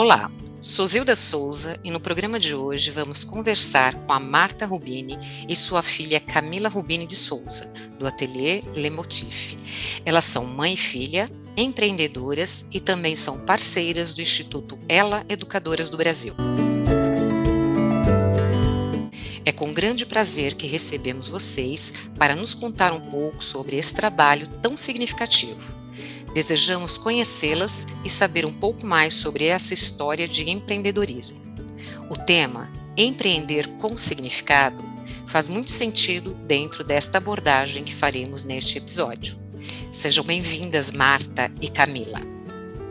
Olá, sou Zilda Souza e no programa de hoje vamos conversar com a Marta Rubini e sua filha Camila Rubini de Souza, do ateliê Le Motif. Elas são mãe e filha, empreendedoras e também são parceiras do Instituto Ela Educadoras do Brasil. É com grande prazer que recebemos vocês para nos contar um pouco sobre esse trabalho tão significativo. Desejamos conhecê-las e saber um pouco mais sobre essa história de empreendedorismo. O tema Empreender com Significado faz muito sentido dentro desta abordagem que faremos neste episódio. Sejam bem-vindas, Marta e Camila.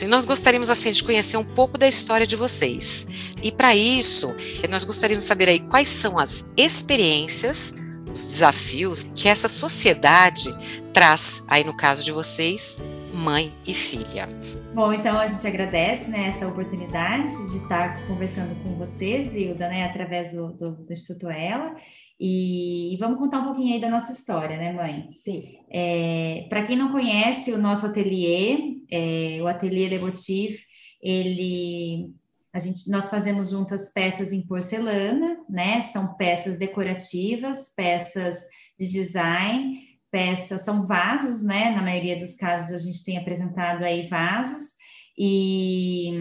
E nós gostaríamos assim de conhecer um pouco da história de vocês. E para isso, nós gostaríamos de saber aí quais são as experiências, os desafios que essa sociedade traz aí no caso de vocês, mãe e filha. Bom, então a gente agradece né, essa oportunidade de estar conversando com vocês, Hilda, né, através do, do, do Instituto Ela. E, e, vamos contar um pouquinho aí da nossa história, né, mãe? Sim. É, Para quem não conhece o nosso ateliê, é, o Ateliê Le Motif, ele a gente, nós fazemos juntas peças em porcelana, né? São peças decorativas, peças de design, peças, são vasos, né? Na maioria dos casos a gente tem apresentado aí vasos, e,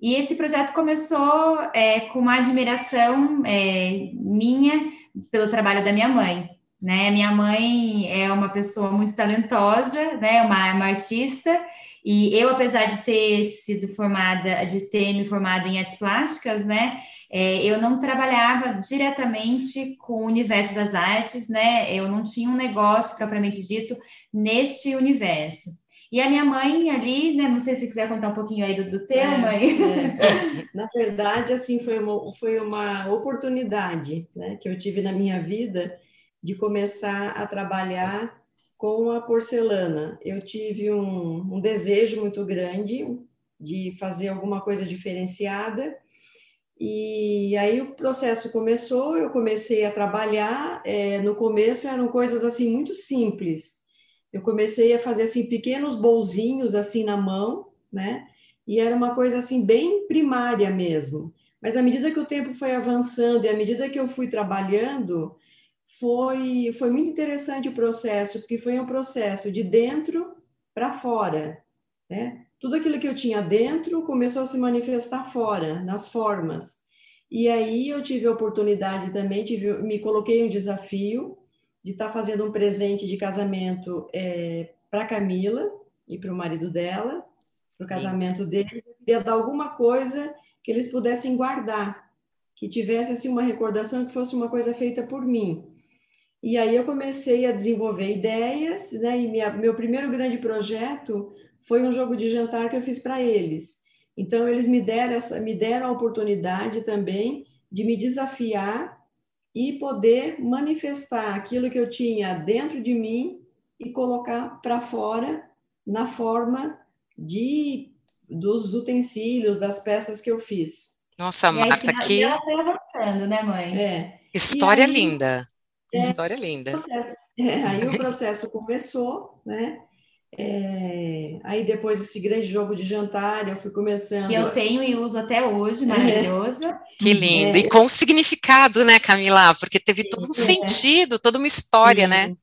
e esse projeto começou é, com uma admiração é, minha pelo trabalho da minha mãe. Né? Minha mãe é uma pessoa muito talentosa, né? uma, uma artista, e eu, apesar de ter sido formada, de ter me formado em artes plásticas, né, é, eu não trabalhava diretamente com o universo das artes, né, eu não tinha um negócio propriamente dito neste universo. E a minha mãe ali, né, não sei se quiser contar um pouquinho aí do, do teu, é, mãe. É. Na verdade, assim, foi uma, foi uma oportunidade né, que eu tive na minha vida de começar a trabalhar com a porcelana. Eu tive um, um desejo muito grande de fazer alguma coisa diferenciada. E aí o processo começou, eu comecei a trabalhar. É, no começo eram coisas assim muito simples. Eu comecei a fazer assim pequenos bolzinhos assim na mão, né? E era uma coisa assim bem primária mesmo. Mas à medida que o tempo foi avançando e à medida que eu fui trabalhando, foi, foi muito interessante o processo, porque foi um processo de dentro para fora. Né? Tudo aquilo que eu tinha dentro começou a se manifestar fora, nas formas. E aí eu tive a oportunidade também, tive, me coloquei um desafio de estar tá fazendo um presente de casamento é, para Camila e para o marido dela, para o casamento deles. Eu queria dar alguma coisa que eles pudessem guardar, que tivesse assim uma recordação que fosse uma coisa feita por mim. E aí eu comecei a desenvolver ideias, né? E minha, meu primeiro grande projeto foi um jogo de jantar que eu fiz para eles. Então eles me deram essa, me deram a oportunidade também de me desafiar e poder manifestar aquilo que eu tinha dentro de mim e colocar para fora na forma de dos utensílios, das peças que eu fiz. Nossa, Marta, que avançando, né, mãe? É. História aí, linda. É, História linda. É, aí o processo começou, né? É, aí depois desse grande jogo de jantar, eu fui começando. Que eu tenho e uso até hoje, maravilhosa. É. Que lindo. É. E com significado, né, Camila? Porque teve todo um é. sentido, toda uma história, Sim. né?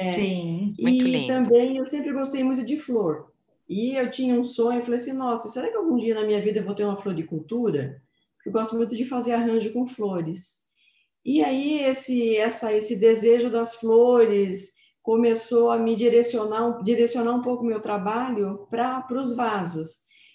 É. Sim. Muito e lindo. também eu sempre gostei muito de flor. E eu tinha um sonho, eu falei assim, nossa, será que algum dia na minha vida eu vou ter uma floricultura? Eu gosto muito de fazer arranjo com flores. E aí esse, essa, esse desejo das flores começou a me direcionar, direcionar um pouco o meu trabalho para os vasos.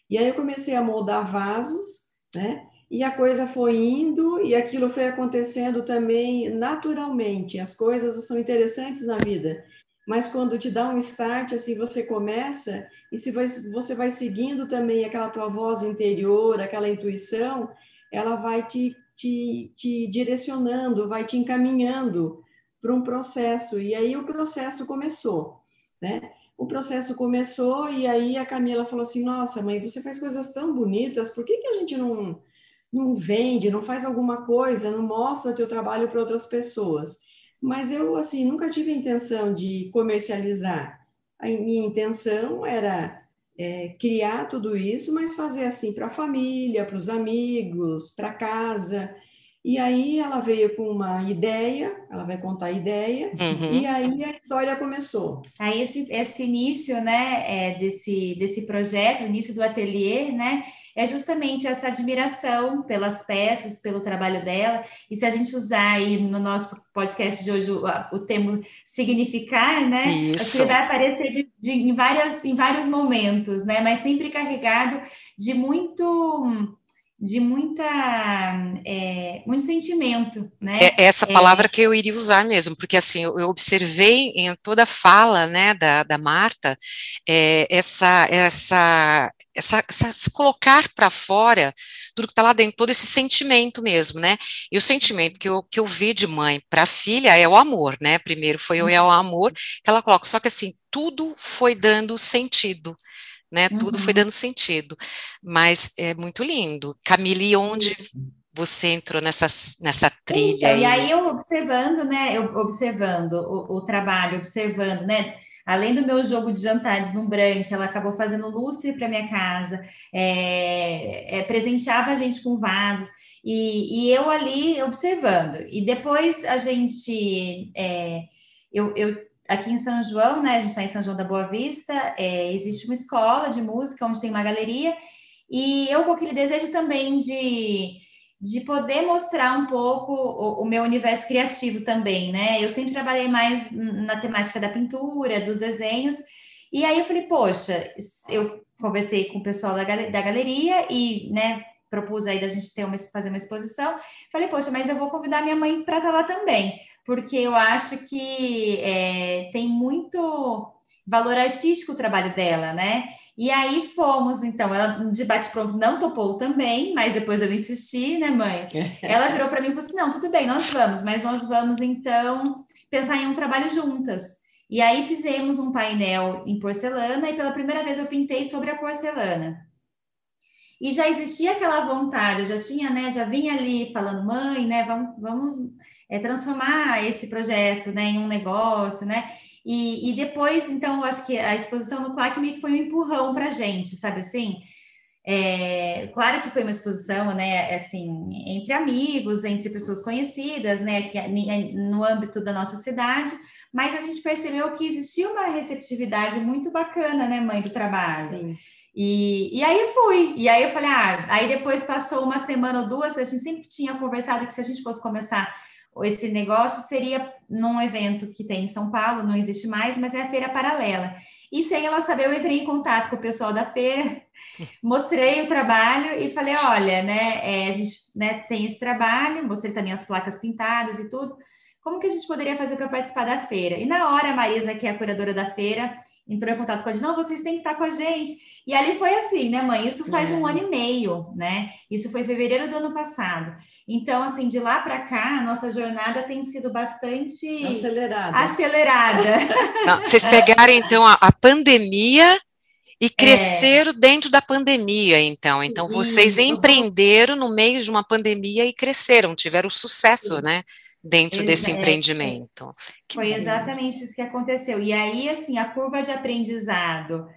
E aí eu comecei a moldar vasos, né? E a coisa foi indo e aquilo foi acontecendo também naturalmente. As coisas são interessantes na vida, mas quando te dá um start, assim, você começa e se você vai seguindo também aquela tua voz interior, aquela intuição, ela vai te te, te direcionando, vai te encaminhando para um processo. E aí o processo começou, né? O processo começou e aí a Camila falou assim: Nossa, mãe, você faz coisas tão bonitas, por que, que a gente não, não vende, não faz alguma coisa, não mostra teu trabalho para outras pessoas? Mas eu, assim, nunca tive a intenção de comercializar. A minha intenção era é, criar tudo isso, mas fazer assim para a família, para os amigos, para casa. E aí ela veio com uma ideia, ela vai contar a ideia, uhum. e aí a história começou. Aí esse, esse início, né, é, desse, desse projeto, o início do ateliê, né, é justamente essa admiração pelas peças, pelo trabalho dela, e se a gente usar aí no nosso podcast de hoje o, o termo significar, né, Isso. ele vai aparecer de, de, em, várias, em vários momentos, né, mas sempre carregado de muito de muita é, muito sentimento, né? É essa é. palavra é, que eu iria usar mesmo, porque assim eu, eu observei em toda a fala, né, da, da Marta, é, essa, essa essa, essa se colocar para fora tudo que está lá dentro, todo esse sentimento mesmo, né? E o sentimento que eu, que eu vi de mãe para filha é o amor, né? Primeiro foi o, é o amor que ela coloca, só que assim tudo foi dando sentido né? Uhum. Tudo foi uhum. dando sentido. Mas é muito lindo. Camille, onde você entrou nessa, nessa trilha? Então, aí? E aí eu observando, né? Eu observando o, o trabalho, observando, né? Além do meu jogo de jantar deslumbrante, ela acabou fazendo lustre para minha casa, é, é, presenteava a gente com vasos, e, e, eu ali observando. E depois a gente. É, eu, eu aqui em São João, né? A gente está em São João da Boa Vista, é, existe uma escola de música onde tem uma galeria, e eu com aquele desejo também de, de poder mostrar um pouco o, o, meu universo criativo também, né? Eu sempre trabalhei mais na temática da pintura, dos desenhos, e aí eu falei, poxa, eu conversei com o pessoal da, da galeria e, né, propus aí da gente ter uma, fazer uma exposição. Falei, poxa, mas eu vou convidar minha mãe para estar tá lá também porque eu acho que é, tem muito valor artístico o trabalho dela, né? E aí fomos, então, ela de bate-pronto não topou também, mas depois eu insisti, né, mãe? Ela virou para mim e falou assim: não, tudo bem, nós vamos, mas nós vamos então pensar em um trabalho juntas. E aí fizemos um painel em porcelana e pela primeira vez eu pintei sobre a porcelana. E já existia aquela vontade, eu já tinha, né, já vinha ali falando, mãe, né, vamos, vamos é, transformar esse projeto, né, em um negócio, né, e, e depois, então, eu acho que a exposição no CLAC meio que foi um empurrão para a gente, sabe assim? É, claro que foi uma exposição, né, assim, entre amigos, entre pessoas conhecidas, né, que, no âmbito da nossa cidade, mas a gente percebeu que existia uma receptividade muito bacana, né, mãe, do trabalho. Sim. E, e aí fui, e aí eu falei, ah, aí depois passou uma semana ou duas, a gente sempre tinha conversado que se a gente fosse começar esse negócio seria num evento que tem em São Paulo, não existe mais, mas é a feira paralela. E sem ela saber, eu entrei em contato com o pessoal da feira, mostrei o trabalho e falei, olha, né, é, a gente né, tem esse trabalho, mostrei também as placas pintadas e tudo, como que a gente poderia fazer para participar da feira? E na hora, a Marisa, que é a curadora da feira, entrou em contato com a gente, não, vocês têm que estar com a gente. E ali foi assim, né, mãe? Isso faz é. um ano e meio, né? Isso foi em fevereiro do ano passado. Então, assim, de lá para cá, a nossa jornada tem sido bastante acelerada. acelerada. Não, vocês pegaram, então, a, a pandemia e cresceram é. dentro da pandemia, então. Então, vocês empreenderam no meio de uma pandemia e cresceram, tiveram sucesso, Sim. né? Dentro desse empreendimento. Foi exatamente isso que aconteceu. E aí, assim, a curva de aprendizado,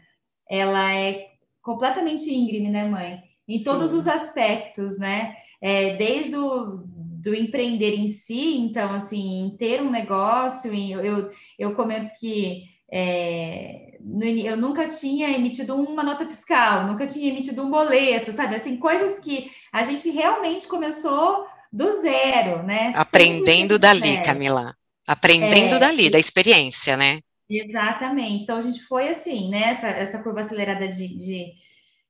ela é completamente íngreme, né, mãe? Em Sim. todos os aspectos, né? É, desde o do empreender em si, então, assim, em ter um negócio, eu, eu, eu comento que é, eu nunca tinha emitido uma nota fiscal, nunca tinha emitido um boleto, sabe? Assim, coisas que a gente realmente começou do zero, né? Aprendendo dali, Camila. Aprendendo é, dali, da experiência, né? Exatamente. Então a gente foi assim, né? Essa, essa curva acelerada de, de,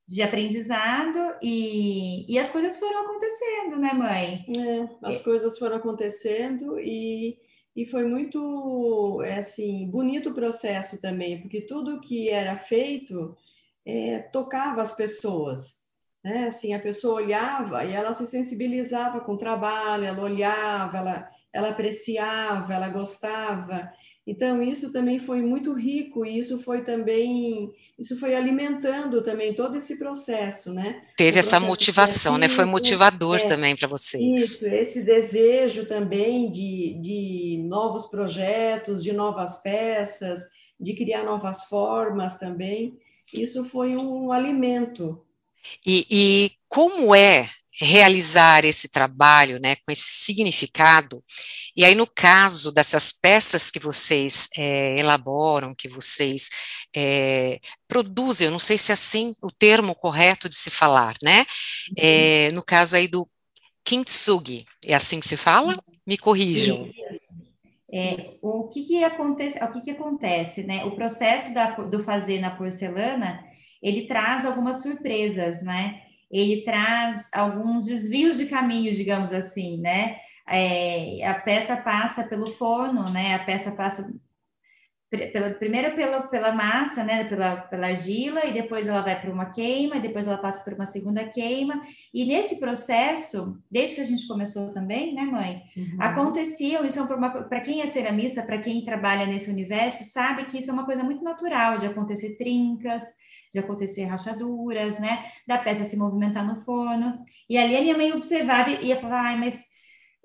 de aprendizado e, e as coisas foram acontecendo, né, mãe? É, as coisas foram acontecendo e, e foi muito, é assim, bonito o processo também, porque tudo que era feito é, tocava as pessoas. Né? Assim, a pessoa olhava e ela se sensibilizava com o trabalho, ela olhava, ela, ela apreciava, ela gostava. Então, isso também foi muito rico, e isso foi também, isso foi alimentando também todo esse processo, né? Teve essa motivação, né? Foi motivador é, também para vocês. Isso, esse desejo também de, de novos projetos, de novas peças, de criar novas formas também. isso foi um alimento. E, e como é realizar esse trabalho, né, com esse significado. E aí, no caso dessas peças que vocês é, elaboram, que vocês é, produzem, eu não sei se é assim o termo correto de se falar, né? É, no caso aí do kintsugi, é assim que se fala? Me corrijam. É, o que que acontece? O que que acontece, né? O processo da, do fazer na porcelana, ele traz algumas surpresas, né? Ele traz alguns desvios de caminho, digamos assim, né? É, a peça passa pelo forno, né? A peça passa pela, primeiro pela, pela massa, né, pela, pela argila, e depois ela vai para uma queima, e depois ela passa por uma segunda queima, e nesse processo, desde que a gente começou também, né, mãe, uhum. aconteciam, isso é para quem é ceramista, para quem trabalha nesse universo, sabe que isso é uma coisa muito natural de acontecer trincas, de acontecer rachaduras, né, da peça se movimentar no forno, e ali a minha mãe observava e ia falar, ai, mas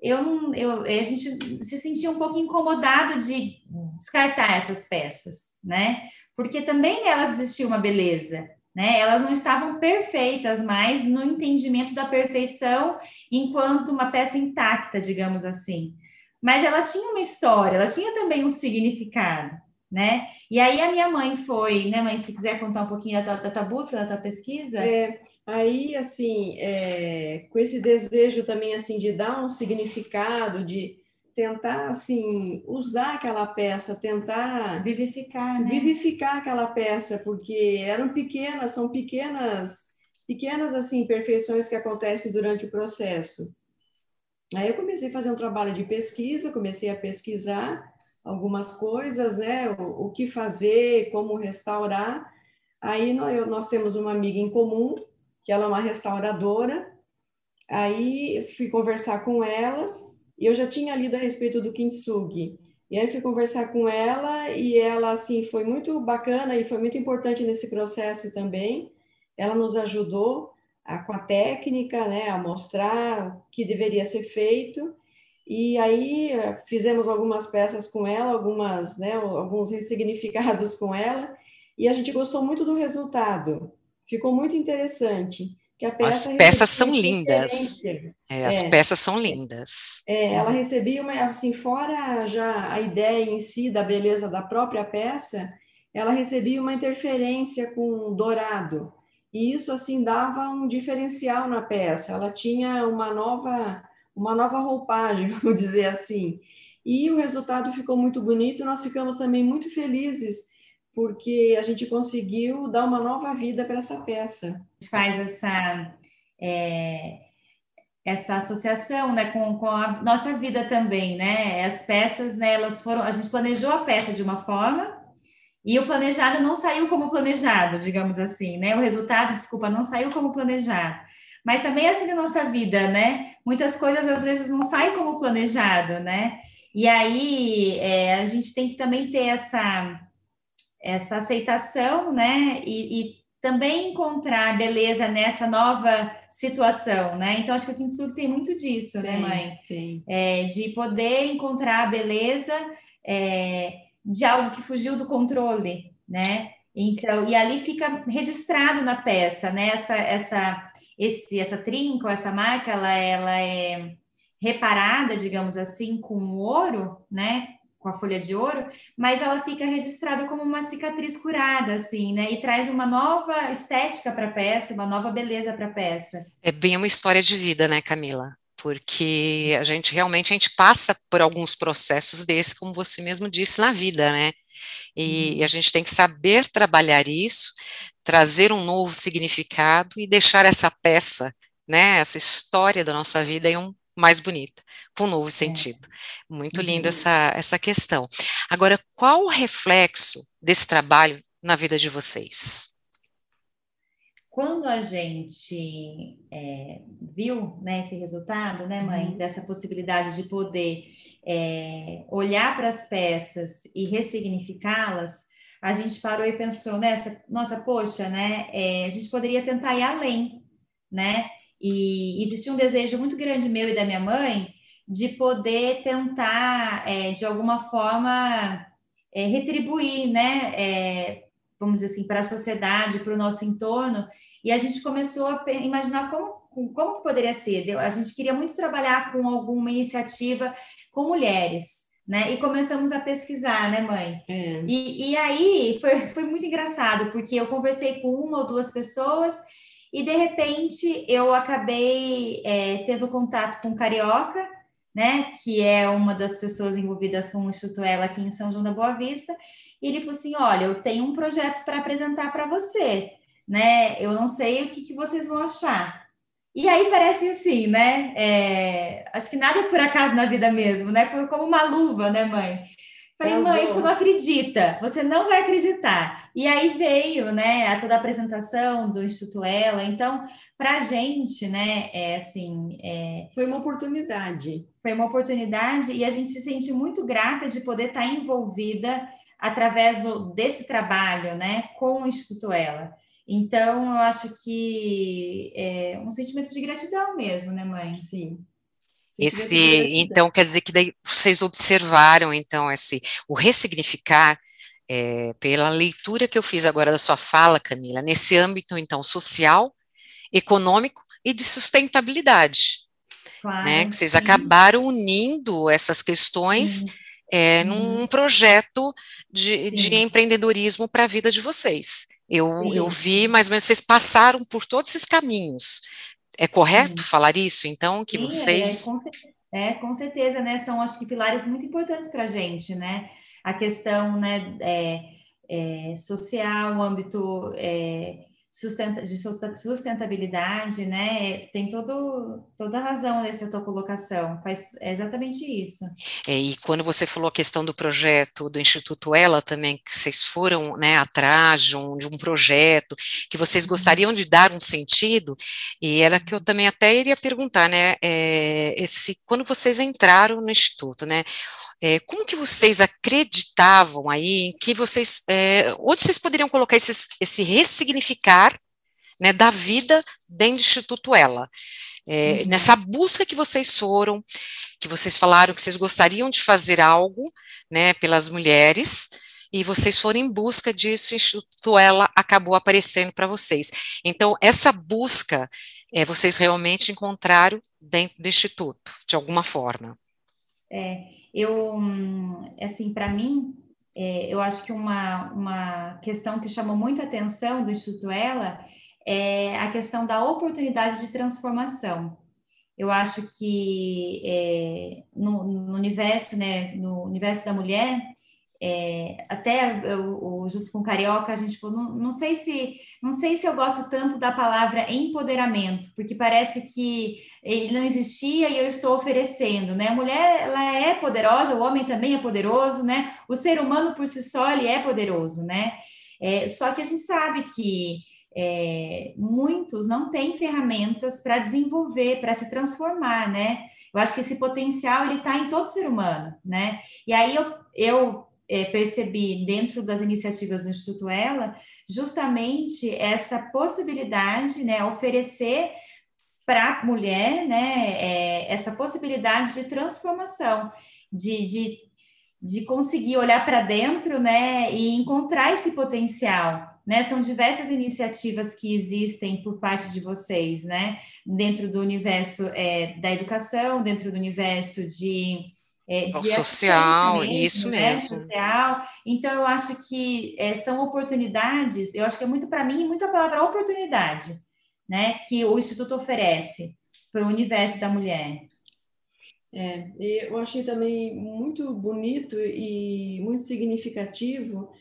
eu não, eu, a gente se sentia um pouco incomodado de descartar essas peças, né? Porque também nelas existia uma beleza, né? Elas não estavam perfeitas mais no entendimento da perfeição enquanto uma peça intacta, digamos assim. Mas ela tinha uma história, ela tinha também um significado, né? E aí a minha mãe foi, né, mãe, se quiser contar um pouquinho da tua, da tua busca, da tua pesquisa. É, Aí, assim, é, com esse desejo também, assim, de dar um significado, de tentar, assim, usar aquela peça, tentar... Vivificar, né? Vivificar aquela peça, porque eram pequenas, são pequenas, pequenas, assim, imperfeições que acontecem durante o processo. Aí eu comecei a fazer um trabalho de pesquisa, comecei a pesquisar algumas coisas, né, o, o que fazer, como restaurar. Aí nós, nós temos uma amiga em comum, que ela é uma restauradora. Aí fui conversar com ela e eu já tinha lido a respeito do kintsugi. E aí fui conversar com ela e ela assim foi muito bacana e foi muito importante nesse processo também. Ela nos ajudou a, com a técnica, né, a mostrar o que deveria ser feito. E aí fizemos algumas peças com ela, algumas, né, alguns ressignificados com ela, e a gente gostou muito do resultado. Ficou muito interessante. Peça as peças são lindas. É, as é, peças são lindas. É, ela recebia uma, assim, fora já a ideia em si da beleza da própria peça, ela recebia uma interferência com dourado. E isso, assim, dava um diferencial na peça. Ela tinha uma nova, uma nova roupagem, vamos dizer assim. E o resultado ficou muito bonito. Nós ficamos também muito felizes porque a gente conseguiu dar uma nova vida para essa peça. A gente faz essa, é, essa associação né, com, com a nossa vida também, né? As peças, né, elas foram. A gente planejou a peça de uma forma e o planejado não saiu como planejado, digamos assim, né? O resultado, desculpa, não saiu como planejado. Mas também é assim na nossa vida, né? Muitas coisas às vezes não saem como planejado, né? E aí é, a gente tem que também ter essa essa aceitação, né? E, e, também encontrar beleza nessa nova situação, né? Então, acho que o Kintsugi tem muito disso, né, mãe? Sim. É, de poder encontrar a beleza é, de algo que fugiu do controle, né? Então, e ali fica registrado na peça, né? Essa, essa, esse, essa trinca, essa marca, ela, ela é reparada, digamos assim, com ouro, né? com a folha de ouro, mas ela fica registrada como uma cicatriz curada, assim, né? E traz uma nova estética para a peça, uma nova beleza para a peça. É bem uma história de vida, né, Camila? Porque a gente realmente a gente passa por alguns processos desses, como você mesmo disse, na vida, né? E, e a gente tem que saber trabalhar isso, trazer um novo significado e deixar essa peça, né, essa história da nossa vida em um mais bonita, com um novo é. sentido. É. Muito uhum. linda essa, essa questão. Agora, qual o reflexo desse trabalho na vida de vocês? Quando a gente é, viu né, esse resultado, né, mãe, uhum. dessa possibilidade de poder é, olhar para as peças e ressignificá-las, a gente parou e pensou nessa, nossa, poxa, né, é, a gente poderia tentar ir além, né? E existia um desejo muito grande meu e da minha mãe de poder tentar, é, de alguma forma, é, retribuir, né? É, vamos dizer assim, para a sociedade, para o nosso entorno, e a gente começou a imaginar como como poderia ser. A gente queria muito trabalhar com alguma iniciativa com mulheres, né? E começamos a pesquisar, né, mãe? É. E, e aí foi, foi muito engraçado, porque eu conversei com uma ou duas pessoas e de repente eu acabei é, tendo contato com Carioca, né? Que é uma das pessoas envolvidas com o Instituto Ela aqui em São João da Boa Vista. E ele falou assim: olha, eu tenho um projeto para apresentar para você, né? Eu não sei o que, que vocês vão achar. E aí parece assim, né? É, acho que nada é por acaso na vida mesmo, né? Como uma luva, né, mãe? Falei, mãe, você não acredita, você não vai acreditar. E aí veio, né, a toda a apresentação do Instituto Ela. Então, para a gente, né, é assim. É... Foi uma oportunidade. Foi uma oportunidade e a gente se sente muito grata de poder estar envolvida através do, desse trabalho, né, com o Instituto Ela. Então, eu acho que é um sentimento de gratidão mesmo, né, mãe? Sim. Esse, então, quer dizer que daí vocês observaram, então, esse, o ressignificar, é, pela leitura que eu fiz agora da sua fala, Camila, nesse âmbito, então, social, econômico e de sustentabilidade, claro, né, que vocês sim. acabaram unindo essas questões é, num projeto de, de empreendedorismo para a vida de vocês. Eu, eu vi mais ou menos, vocês passaram por todos esses caminhos. É correto Sim. falar isso, então, que Sim, vocês. É, com, é, com certeza, né? São, acho que, pilares muito importantes para a gente, né? A questão né, é, é, social, o âmbito é, de sustentabilidade, né? Tem todo, toda a razão nessa tua colocação, faz, é exatamente isso. É, e quando você falou a questão do projeto do Instituto Ela também, que vocês foram né, atrás de um, de um projeto, que vocês uhum. gostariam de dar um sentido, e era que eu também até iria perguntar, né? É, esse, quando vocês entraram no Instituto, né? É, como que vocês acreditavam aí que vocês, é, onde vocês poderiam colocar esse, esse ressignificar né, da vida dentro do Instituto Ela? É, uhum. Nessa busca que vocês foram, que vocês falaram que vocês gostariam de fazer algo né, pelas mulheres, e vocês foram em busca disso, o Instituto Ela acabou aparecendo para vocês. Então, essa busca, é, vocês realmente encontraram dentro do Instituto, de alguma forma. É, eu, assim, para mim, é, eu acho que uma, uma questão que chamou muita atenção do Instituto Ela é a questão da oportunidade de transformação. Eu acho que é, no, no, universo, né, no universo da mulher, é, até eu, eu, junto com o Carioca, a gente falou, não, não, sei se não sei se eu gosto tanto da palavra empoderamento, porque parece que ele não existia e eu estou oferecendo, né? A mulher ela é poderosa, o homem também é poderoso, né? O ser humano por si só ele é poderoso, né? É, só que a gente sabe que é, muitos não têm ferramentas para desenvolver, para se transformar, né? Eu acho que esse potencial ele está em todo ser humano, né? E aí eu, eu é, percebi dentro das iniciativas do Instituto Ela justamente essa possibilidade, né, oferecer para a mulher, né, é, essa possibilidade de transformação, de, de, de conseguir olhar para dentro, né, e encontrar esse potencial, né? São diversas iniciativas que existem por parte de vocês, né? Dentro do universo é, da educação, dentro do universo de é, de social, isso né, mesmo. Social. Então, eu acho que é, são oportunidades, eu acho que é muito para mim, muito a palavra oportunidade, né, que o Instituto oferece para o universo da mulher. É, eu achei também muito bonito e muito significativo,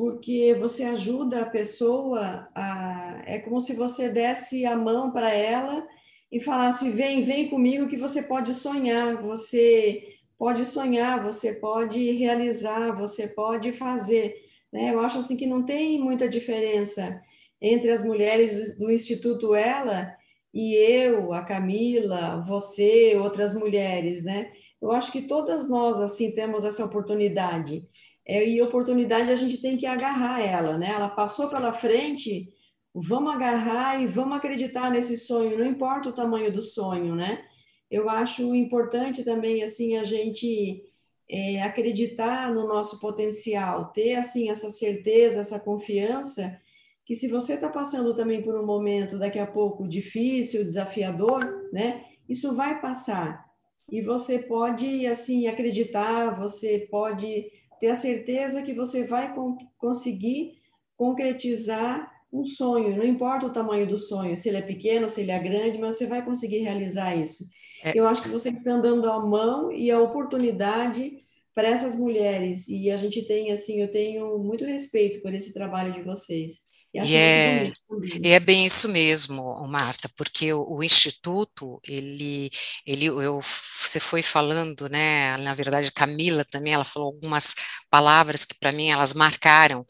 porque você ajuda a pessoa a. É como se você desse a mão para ela e falasse: vem, vem comigo que você pode sonhar, você pode sonhar, você pode realizar, você pode fazer. Né? Eu acho assim que não tem muita diferença entre as mulheres do Instituto Ela e eu, a Camila, você, outras mulheres, né? Eu acho que todas nós assim temos essa oportunidade. É, e oportunidade a gente tem que agarrar ela, né? Ela passou pela frente, vamos agarrar e vamos acreditar nesse sonho, não importa o tamanho do sonho, né? eu acho importante também assim a gente é, acreditar no nosso potencial, ter assim essa certeza, essa confiança, que se você está passando também por um momento daqui a pouco difícil, desafiador, né? Isso vai passar e você pode assim acreditar, você pode ter a certeza que você vai conseguir concretizar um sonho, não importa o tamanho do sonho, se ele é pequeno, se ele é grande, mas você vai conseguir realizar isso. É... Eu acho que vocês estão dando a mão e a oportunidade para essas mulheres e a gente tem assim, eu tenho muito respeito por esse trabalho de vocês. E, e é, e é bem isso mesmo, Marta, porque o, o, instituto, ele, ele, eu, você foi falando, né? Na verdade, Camila também, ela falou algumas palavras que para mim elas marcaram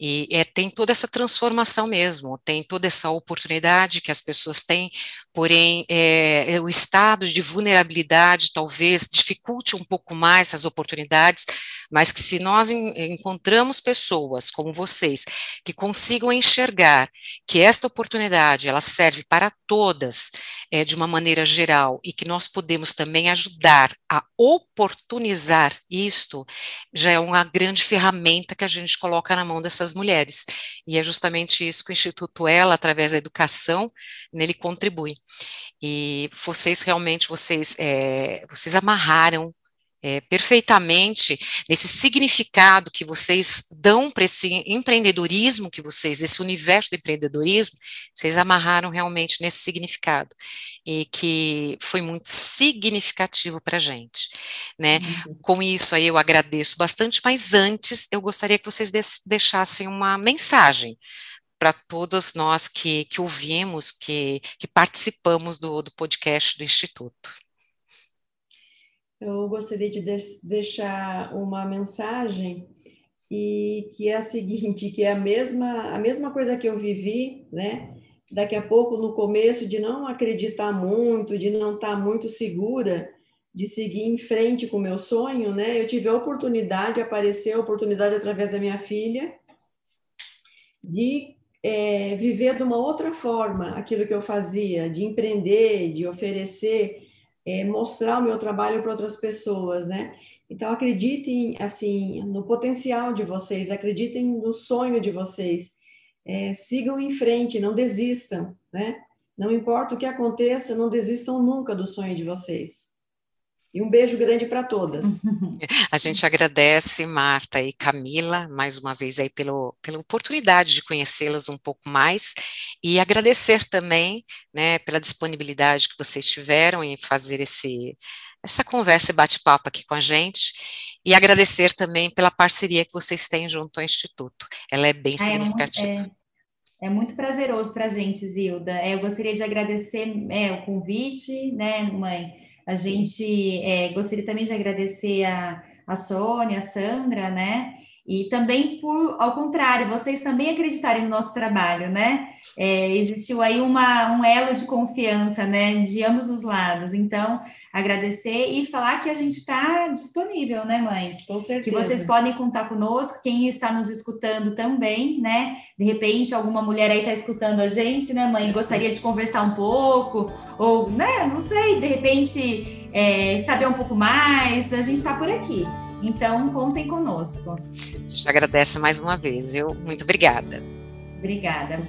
e é, tem toda essa transformação mesmo, tem toda essa oportunidade que as pessoas têm, porém é, é o estado de vulnerabilidade talvez dificulte um pouco mais essas oportunidades mas que se nós encontramos pessoas como vocês que consigam enxergar que esta oportunidade ela serve para todas é, de uma maneira geral e que nós podemos também ajudar a oportunizar isto, já é uma grande ferramenta que a gente coloca na mão dessas mulheres. E é justamente isso que o Instituto Ela, através da educação, nele contribui. E vocês realmente, vocês, é, vocês amarraram é, perfeitamente nesse significado que vocês dão para esse empreendedorismo que vocês, esse universo do empreendedorismo, vocês amarraram realmente nesse significado e que foi muito significativo para a gente, né? Uhum. Com isso aí eu agradeço bastante, mas antes eu gostaria que vocês deixassem uma mensagem para todos nós que, que ouvimos, que, que participamos do, do podcast do Instituto eu gostaria de deixar uma mensagem e que é a seguinte, que é a mesma a mesma coisa que eu vivi, né? Daqui a pouco no começo de não acreditar muito, de não estar muito segura de seguir em frente com o meu sonho, né? Eu tive a oportunidade, apareceu a oportunidade através da minha filha de é, viver de uma outra forma aquilo que eu fazia, de empreender, de oferecer é, mostrar o meu trabalho para outras pessoas, né? Então acreditem assim no potencial de vocês, acreditem no sonho de vocês, é, sigam em frente, não desistam, né? Não importa o que aconteça, não desistam nunca do sonho de vocês. E um beijo grande para todas. A gente agradece, Marta e Camila, mais uma vez aí pelo, pela oportunidade de conhecê-las um pouco mais e agradecer também, né, pela disponibilidade que vocês tiveram em fazer esse, essa conversa e bate-papo aqui com a gente e agradecer também pela parceria que vocês têm junto ao Instituto. Ela é bem é, significativa. É, é, muito prazeroso para a gente, Zilda. É, eu gostaria de agradecer é, o convite, né, mãe? A gente é, gostaria também de agradecer a, a Sônia, a Sandra, né? E também por, ao contrário, vocês também acreditarem no nosso trabalho, né? É, existiu aí uma, um elo de confiança, né, de ambos os lados. Então, agradecer e falar que a gente está disponível, né, mãe? Com certeza. Que vocês podem contar conosco, quem está nos escutando também, né? De repente, alguma mulher aí está escutando a gente, né, mãe? Gostaria de conversar um pouco, ou, né, não sei, de repente, é, saber um pouco mais, a gente está por aqui. Então, contem conosco. A gente agradece mais uma vez, eu. Muito obrigada. Obrigada.